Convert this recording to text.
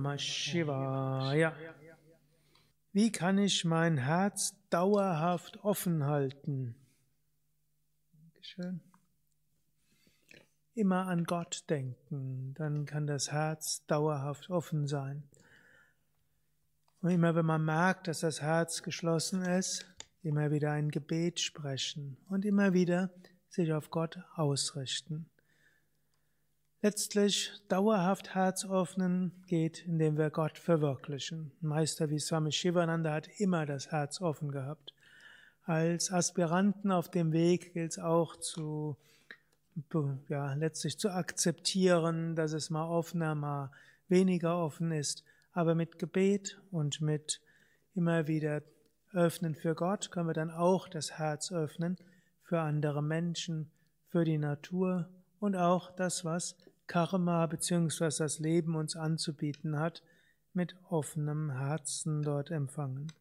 Namah Shivaya. Wie kann ich mein Herz dauerhaft offen halten? Dankeschön. Immer an Gott denken, dann kann das Herz dauerhaft offen sein. Und immer wenn man merkt, dass das Herz geschlossen ist, immer wieder ein Gebet sprechen und immer wieder sich auf Gott ausrichten. Letztlich dauerhaft Herz öffnen geht, indem wir Gott verwirklichen. Meister wie Swami Shivananda hat immer das Herz offen gehabt. Als Aspiranten auf dem Weg gilt es auch zu, ja, letztlich zu akzeptieren, dass es mal offener, mal weniger offen ist. Aber mit Gebet und mit immer wieder öffnen für Gott können wir dann auch das Herz öffnen für andere Menschen, für die Natur und auch das, was Karma bzw. das Leben uns anzubieten hat, mit offenem Herzen dort empfangen.